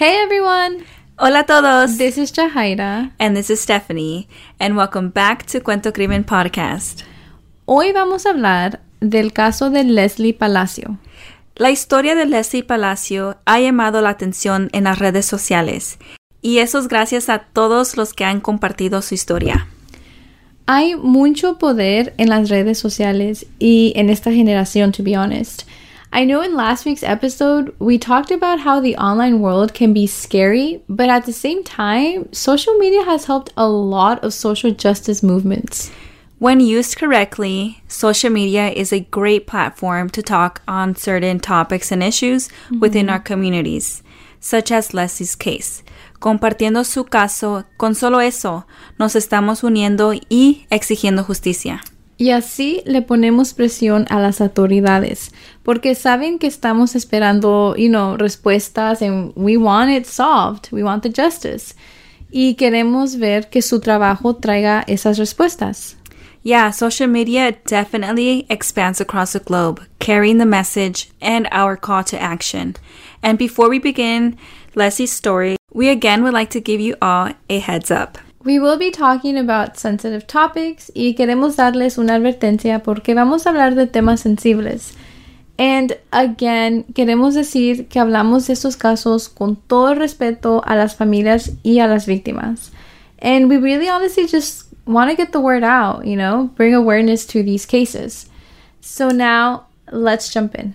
Hey everyone! Hola todos! This is Jahaira. And this is Stephanie. And welcome back to Cuento Crimen Podcast. Hoy vamos a hablar del caso de Leslie Palacio. La historia de Leslie Palacio ha llamado la atención en las redes sociales. Y eso es gracias a todos los que han compartido su historia. Hay mucho poder en las redes sociales y en esta generación, to be honest. I know in last week's episode, we talked about how the online world can be scary, but at the same time, social media has helped a lot of social justice movements. When used correctly, social media is a great platform to talk on certain topics and issues mm-hmm. within our communities, such as Lesly's case. Compartiendo su caso, con solo eso, nos estamos uniendo y exigiendo justicia. Y así le ponemos presión a las autoridades, porque saben que estamos esperando, you know, respuestas and we want it solved, we want the justice. Y queremos ver que su trabajo traiga esas respuestas. Yeah, social media definitely expands across the globe, carrying the message and our call to action. And before we begin Lesly's story, we again would like to give you all a heads up. We will be talking about sensitive topics y queremos darles una advertencia porque vamos a hablar de temas sensibles. And again, queremos decir que hablamos de estos casos con todo respeto a las familias y a las víctimas. And we really honestly just want to get the word out, you know, bring awareness to these cases. So now, let's jump in.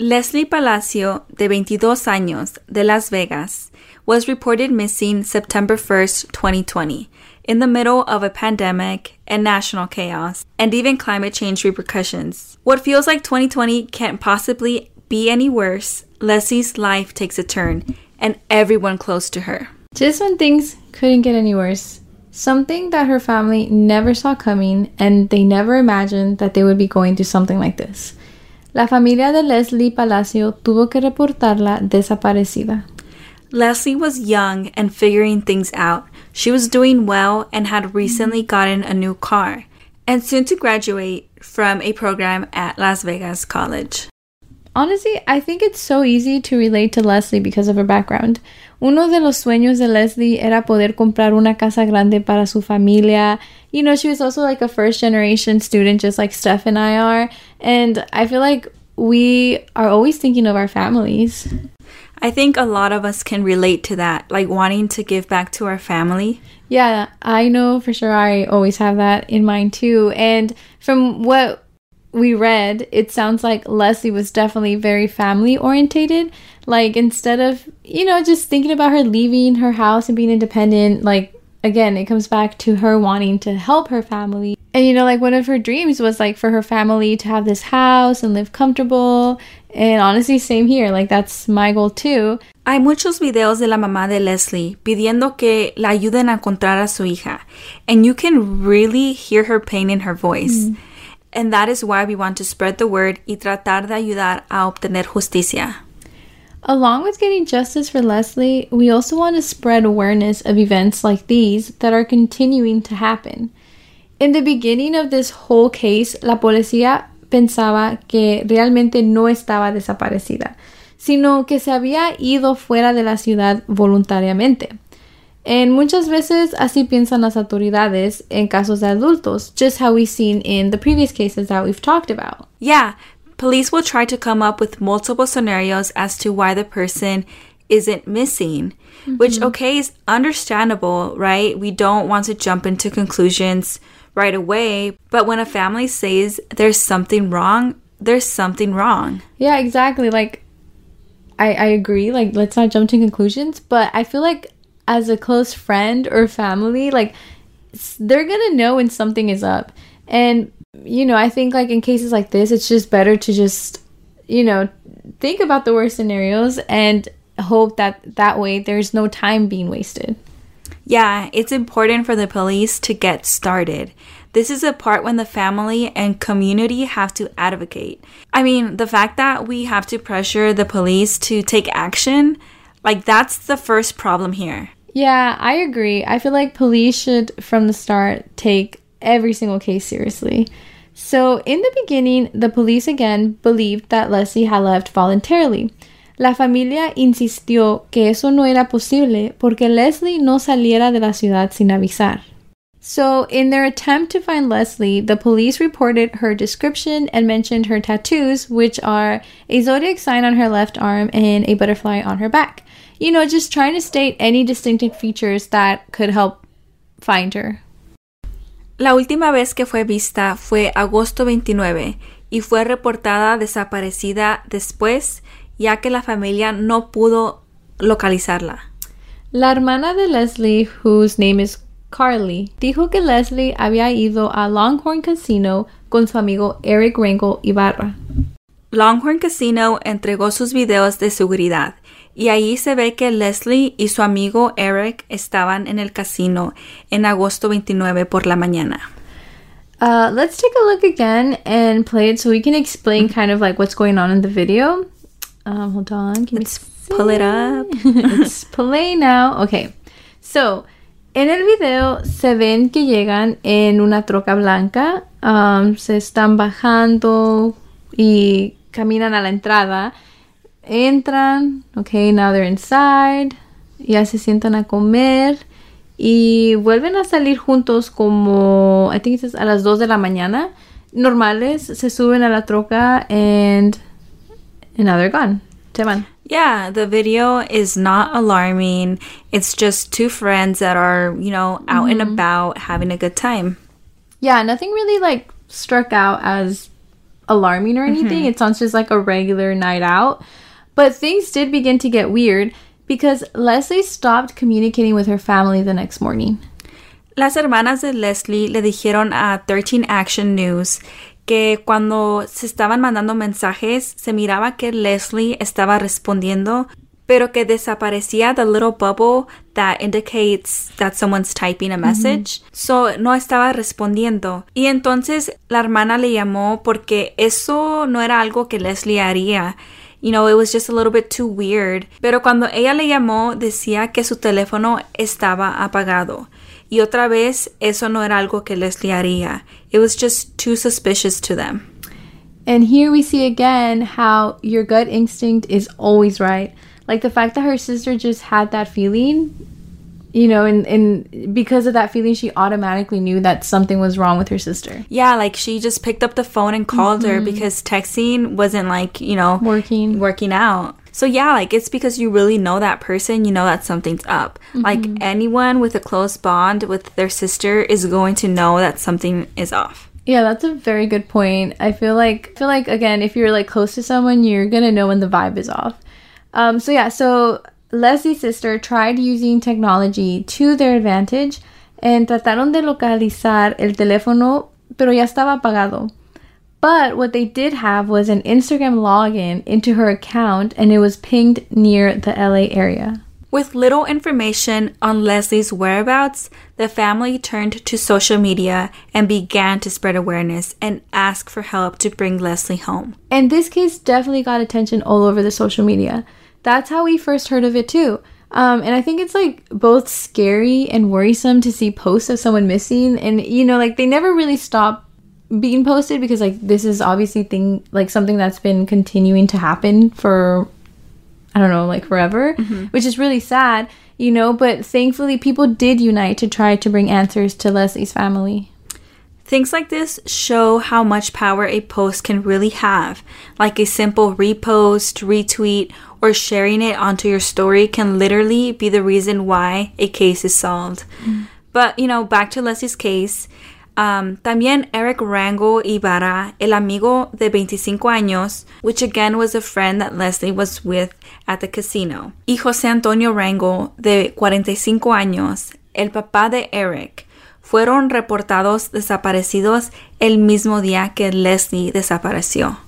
Lesly Palacio, de 22 años, de Las Vegas, was reported missing September 1st, 2020, in the middle of a pandemic and national chaos, and even climate change repercussions. What feels like 2020 can't possibly be any worse. Lesly's life takes a turn, and everyone close to her. Just when things couldn't get any worse, something that her family never saw coming, and they never imagined that they would be going through something like this. La familia de Lesly Palacio tuvo que reportarla desaparecida. Lesly was young and figuring things out. She was doing well and had recently gotten a new car and soon to graduate from a program at Las Vegas College. Honestly, I think it's so easy to relate to Lesly because of her background. Uno de los sueños de Lesly era poder comprar una casa grande para su familia. You know, she was also like a first generation student, just like Steph and I are. And I feel like we are always thinking of our families. I think a lot of us can relate to that, like wanting to give back to our family. Yeah, I know for sure I always have that in mind too. And from what we read, it sounds like Lesly was definitely very family orientated. Like instead of, you know, just thinking about her leaving her house and being independent, like again, it comes back to her wanting to help her family. And you know, like one of her dreams was like for her family to have this house and live comfortable. And honestly, same here. Like that's my goal too. Hay muchos videos de la mamá de Lesly pidiendo que la ayuden a encontrar a su hija. And you can really hear her pain in her voice. Mm. And that is why we want to spread the word y tratar de ayudar a obtener justicia. Along with getting justice for Lesly, we also want to spread awareness of events like these that are continuing to happen. In the beginning of this whole case, la policía pensaba que realmente no estaba desaparecida, sino que se había ido fuera de la ciudad voluntariamente. En muchas veces así piensan las autoridades en casos de adultos, just how we've seen in the previous cases that we've talked about. Yeah, police will try to come up with multiple scenarios as to why the person isn't missing, mm-hmm. which, okay, is understandable, right? We don't want to jump into conclusions right away, but when a family says there's something wrong, there's something wrong. Yeah, exactly. Like, I, I agree. Like, let's not jump to conclusions, but I feel like as a close friend or family, like they're gonna know when something is up. And you know, I think like in cases like this, it's just better to just you know think about the worst scenarios and hope that that way there's no time being wasted. Yeah, it's important for the police to get started. This is a part when the family and community have to advocate. I mean, the fact that we have to pressure the police to take action, like that's the first problem here. Yeah, I agree. I feel like police should, from the start, take every single case seriously. So, in the beginning, the police again believed that Lesly had left voluntarily. La familia insistió que eso no era posible porque Leslie no saliera de la ciudad sin avisar. So, in their attempt to find Leslie, the police reported her description and mentioned her tattoos, which are a zodiac sign on her left arm and a butterfly on her back. You know, just trying to state any distinctive features that could help find her. La última vez que fue vista fue agosto 29 y fue reportada desaparecida después, ya que la familia no pudo localizarla. La hermana de Leslie, whose name is Carly, dijo que Leslie había ido a Longhorn Casino con su amigo Eric Rangel Ibarra. Longhorn Casino entregó sus videos de seguridad y ahí se ve que Leslie y su amigo Eric estaban en el casino en agosto 29 por la mañana. Uh, let's take a look again and play it so we can explain kind of like what's going on in the video. Um, hold on. Can let's pull it up. it's play now. Okay. So, en el video se ven que llegan en una troca blanca. Um, se están bajando y caminan a la entrada. entran, ok, now they're inside, ya se sientan a comer y vuelven a salir juntos como, I think it's a las 2 de la mañana, normales, se suben a la troca and, and now they're gone. Yeah, the video is not alarming. It's just two friends that are, you know, out mm-hmm. and about having a good time. Yeah, nothing really like struck out as alarming or anything. Mm-hmm. It sounds just like a regular night out. But things did begin to get weird because Lesly stopped communicating with her family the next morning. Las hermanas de Lesly le dijeron a 13 Action News que cuando se estaban mandando mensajes se miraba que Leslie estaba respondiendo, pero que desaparecía the little bubble that indicates that someone's typing a message. Mm -hmm. So no estaba respondiendo. Y entonces la hermana le llamó porque eso no era algo que Leslie haría. You know, it was just a little bit too weird. Pero cuando ella le llamó, decía que su teléfono estaba apagado. Y otra vez, eso no era algo que Lesly haría. It was just too suspicious to them. And here we see again how your gut instinct is always right. Like the fact that her sister just had that feeling you know and and because of that feeling she automatically knew that something was wrong with her sister yeah like she just picked up the phone and called mm-hmm. her because texting wasn't like you know working working out so yeah like it's because you really know that person you know that something's up mm-hmm. like anyone with a close bond with their sister is going to know that something is off yeah that's a very good point i feel like I feel like again if you're like close to someone you're gonna know when the vibe is off um so yeah so Lesly's sister tried using technology to their advantage and trataron de localizar el teléfono, pero ya estaba apagado. But what they did have was an Instagram login into her account and it was pinged near the LA area. With little information on Lesly's whereabouts, the family turned to social media and began to spread awareness and ask for help to bring Lesly home. And this case definitely got attention all over the social media that's how we first heard of it too. Um, and I think it's like both scary and worrisome to see posts of someone missing, and you know, like they never really stop being posted because like this is obviously thing like something that's been continuing to happen for I don't know, like forever, mm-hmm. which is really sad, you know. But thankfully, people did unite to try to bring answers to Lesly's family. Things like this show how much power a post can really have. Like a simple repost, retweet, or sharing it onto your story can literally be the reason why a case is solved. Mm. But, you know, back to Lesly's case. También Eric Rangel Ibarra, el amigo de 25 años, which again was a friend that Leslie was with at the casino. Y José Antonio Rangel, de 45 años, el papá de Eric, fueron reportados desaparecidos el mismo día que Leslie desapareció.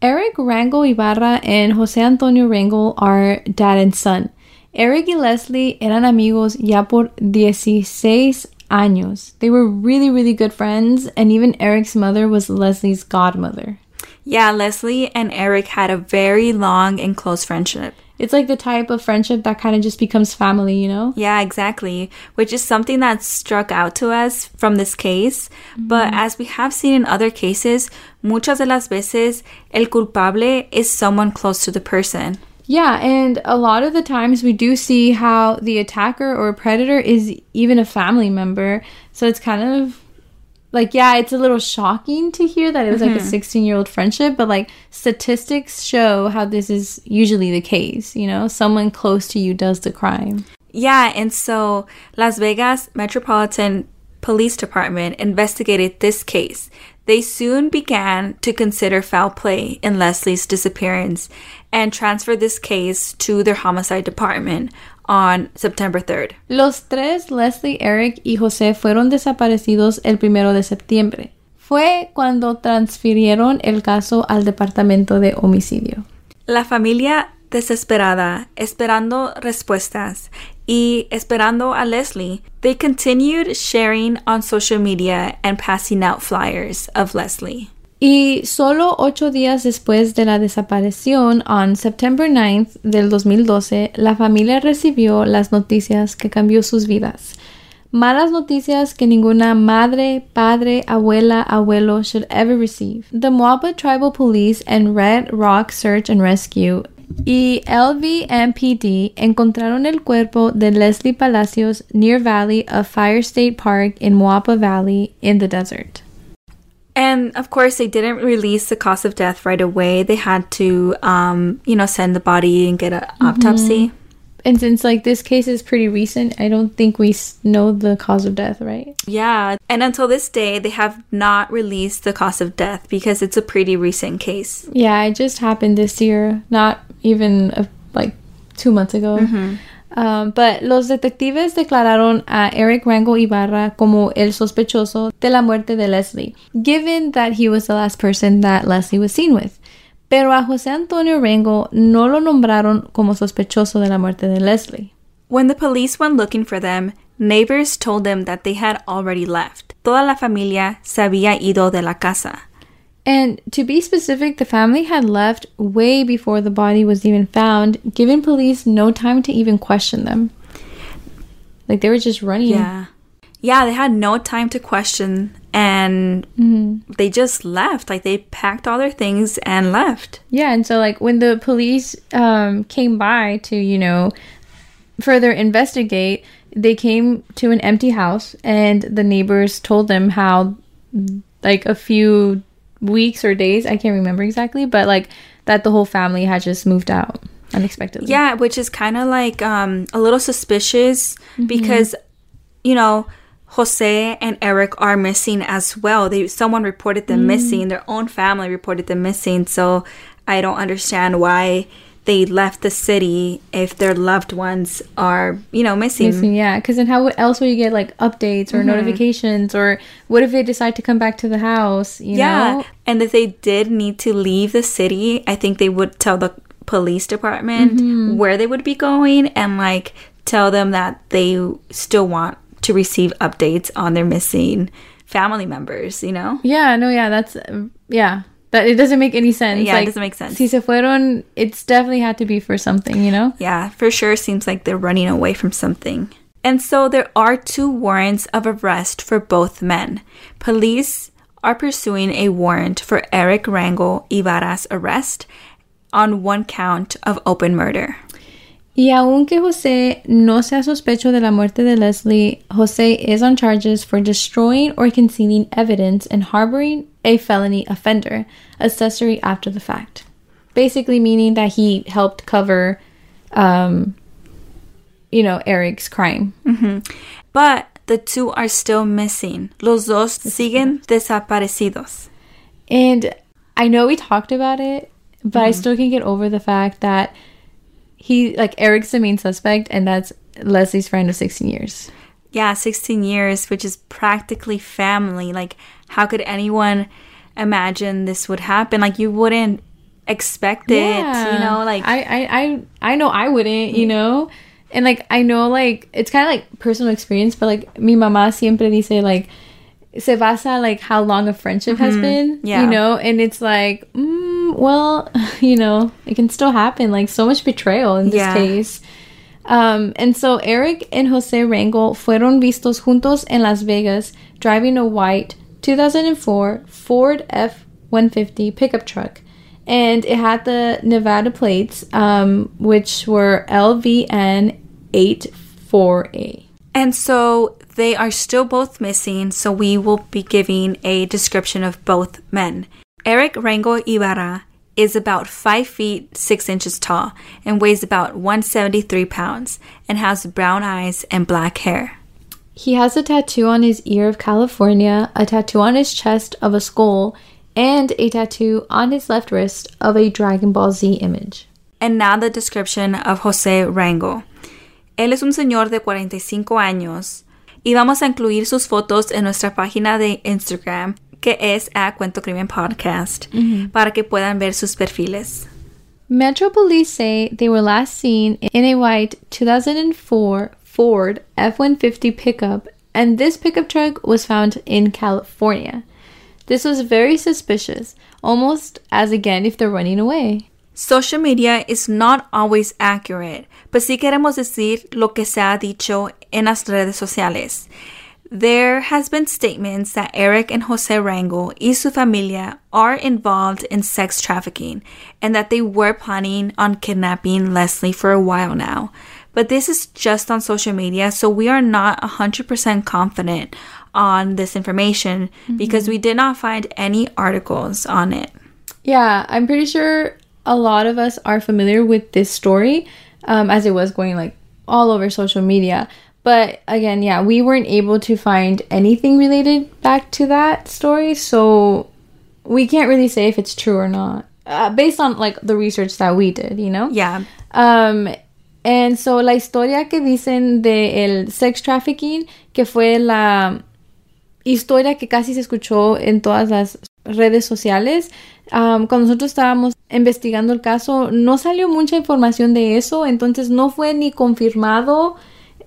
Eric Rangel Ibarra and José Antonio Rangel are dad and son. Eric y Leslie eran amigos ya por 16 años. They were really, really good friends, and even Eric's mother was Lesly's godmother. Yeah, Lesly and Eric had a very long and close friendship. It's like the type of friendship that kind of just becomes family, you know? Yeah, exactly. Which is something that struck out to us from this case. Mm-hmm. But as we have seen in other cases, muchas de las veces el culpable is someone close to the person. Yeah, and a lot of the times we do see how the attacker or predator is even a family member. So it's kind of like, yeah, it's a little shocking to hear that it was like a mm-hmm. 16 year old friendship, but like statistics show how this is usually the case. You know, someone close to you does the crime. Yeah, and so Las Vegas Metropolitan Police Department investigated this case. They soon began to consider foul play in Leslie's disappearance and transferred this case to their homicide department on September 3rd. Los tres, Leslie, Eric y José, fueron desaparecidos el primero de septiembre. Fue cuando transfirieron el caso al Departamento de Homicidio. La familia desesperada, esperando respuestas y esperando a Leslie, they continued sharing on social media and passing out flyers of Leslie. Y solo ocho días después de la desaparición, on September 9th del 2012, la familia recibió las noticias que cambió sus vidas. Malas noticias que ninguna madre, padre, abuela, abuelo should ever receive. The Moaba Tribal Police and Red Rock Search and Rescue y LVMPD encontraron el cuerpo de Lesly Palacios near Valley of Fire State Park in Moapa Valley in the desert. And of course, they didn't release the cause of death right away. They had to, um, you know, send the body and get an autopsy. And since like this case is pretty recent, I don't think we know the cause of death, right? Yeah. And until this day, they have not released the cause of death because it's a pretty recent case. Yeah, it just happened this year, not even uh, like two months ago. Um, but los detectives declararon a Eric Rangel Ibarra como el sospechoso de la muerte de Lesly, given that he was the last person that Lesly was seen with. Pero a José Antonio Rangel no lo nombraron como sospechoso de la muerte de Lesly. When the police went looking for them, neighbors told them that they had already left. Toda la familia se había ido de la casa. And to be specific, the family had left way before the body was even found, giving police no time to even question them. Like they were just running. Yeah. Yeah, they had no time to question and they just left. Like they packed all their things and left. Yeah, and so like when the police um, came by to, you know, further investigate, they came to an empty house and the neighbors told them how like a few weeks or days, I can't remember exactly, but like that the whole family had just moved out unexpectedly. Yeah, which is kind of like um, a little suspicious because, you know, Jose and Eric are missing as well. They someone reported them missing. Their own family reported them missing. So I don't understand why they left the city if their loved ones are, you know, missing. Missing, yeah, because then how else will you get like updates or mm-hmm. notifications or what if they decide to come back to the house? You yeah, know? and if they did need to leave the city, I think they would tell the police department mm-hmm. where they would be going and like tell them that they still want to receive updates on their missing family members, you know? Yeah, no, yeah, that's yeah. That it doesn't make any sense. Yeah, it doesn't make sense. Si se fueron, it's definitely had to be for something, you know. Yeah, for sure seems like they're running away from something. And so there are two warrants of arrest for both men. Police are pursuing a warrant for Eric Rangel Ibarra's arrest on one count of open murder. Y aunque José no sea sospecho de la muerte de Lesly, José is on charges for destroying or concealing evidence and harboring a felony offender, accessory after the fact. Basically, meaning that he helped cover, um, you know, Eric's crime. But the two are still missing. Los dos siguen desaparecidos. And I know we talked about it, but I still can't get over the fact that he, like, Eric's the main suspect, and that's Lesly's friend of 16 years. Yeah, 16 years, which is practically family. Like, how could anyone imagine this would happen? Like, you wouldn't expect it, you know? Like, I, I, I, I know I wouldn't, you know. And like I know like it's kind of like personal experience, but like mi mamá siempre dice like se basa like how long a friendship has been, Yeah. you know, and it's like, mm, well, you know, it can still happen. Like so much betrayal in this Yeah. case. Um, and so Eric and Jose Rangel fueron vistos juntos en Las Vegas driving a white 2004 Ford F-150 pickup truck. And it had the Nevada plates, um, which were LVN 84A. And so they are still both missing, so we will be giving a description of both men. Eric Rango Ibarra is about 5 feet 6 inches tall and weighs about 173 pounds and has brown eyes and black hair. He has a tattoo on his ear of California, a tattoo on his chest of a skull, and a tattoo on his left wrist of a Dragon Ball Z image. And now the description of Jose Rango. Él es un señor de 45 años y vamos a incluir sus fotos en nuestra página de Instagram que es a Cuento Crimen Podcast mm-hmm. para que puedan ver sus perfiles. Metro police say they were last seen in a white 2004 Ford F 150 pickup, and this pickup truck was found in California. This was very suspicious, almost as again if they're running away. Social media is not always accurate, but sí queremos decir lo que se ha dicho en las redes sociales. There has been statements that Eric and Jose Rango y su familia are involved in sex trafficking and that they were planning on kidnapping Lesly for a while now. But this is just on social media, so we are not 100% confident on this information because we did not find any articles on it. Yeah, I'm pretty sure a lot of us are familiar with this story um, as it was going like all over social media. But again, yeah, we weren't able to find anything related back to that story, so we can't really say if it's true or not uh, based on like the research that we did, you know? Yeah. Um, and so la historia que dicen de el sex trafficking, que fue la historia que casi se escuchó en todas las redes sociales, um, cuando nosotros estábamos investigando el caso, no salió mucha información de eso, entonces no fue ni confirmado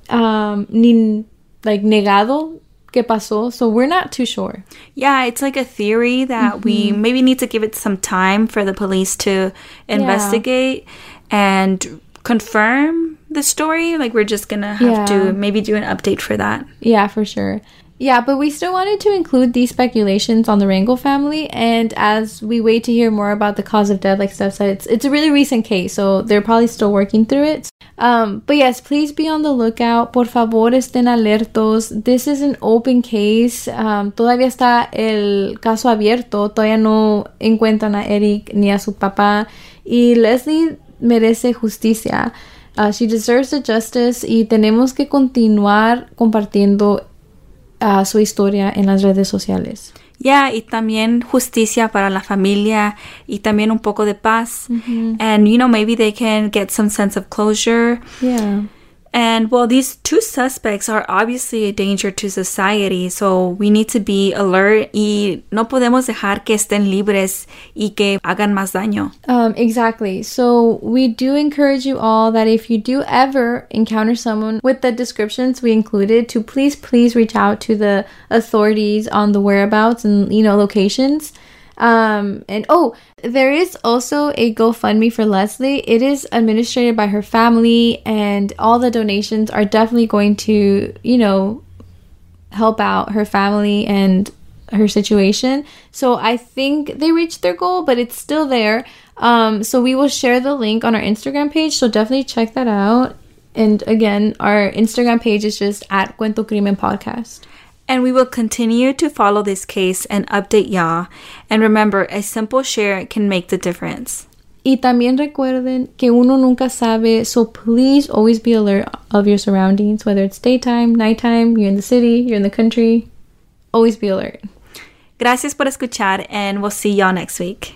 um, ni like negado que pasó, so we're not too sure. Yeah, it's like a theory that we maybe need to give it some time for the police to investigate and confirm the story. Like, we're just gonna have Yeah. to maybe do an update for that. Yeah, for sure. Yeah, but we still wanted to include these speculations on the Rangel family, and as we wait to hear more about the cause of death, like Steph said, it's it's a really recent case, so they're probably still working through it. Um, but yes, please be on the lookout. Por favor, estén alertos. This is an open case. Um, todavía está el caso abierto. Todavía no encuentran a Eric ni a su papá. Y Lesly merece justicia. Uh, she deserves the justice y tenemos que continuar compartiendo uh, su historia en las redes sociales. Yeah, y también justicia para la familia y también un poco de paz. And, you know, maybe they can get some sense of closure. Yeah. And well, these two suspects are obviously a danger to society, so we need to be alert y no podemos dejar que estén libres y que hagan más daño. Um, exactly. So we do encourage you all that if you do ever encounter someone with the descriptions we included, to please, please reach out to the authorities on the whereabouts and you know locations. Um, and oh, there is also a GoFundMe for Lesly. It is administrated by her family, and all the donations are definitely going to, you know, help out her family and her situation. So I think they reached their goal, but it's still there. Um, so we will share the link on our Instagram page. So definitely check that out. And again, our Instagram page is just at Cuento Crimen Podcast. And we will continue to follow this case and update y'all. And remember, a simple share can make the difference. Y también recuerden que uno nunca sabe, so please always be alert of your surroundings, whether it's daytime, nighttime, you're in the city, you're in the country. Always be alert. Gracias por escuchar, and we'll see y'all next week.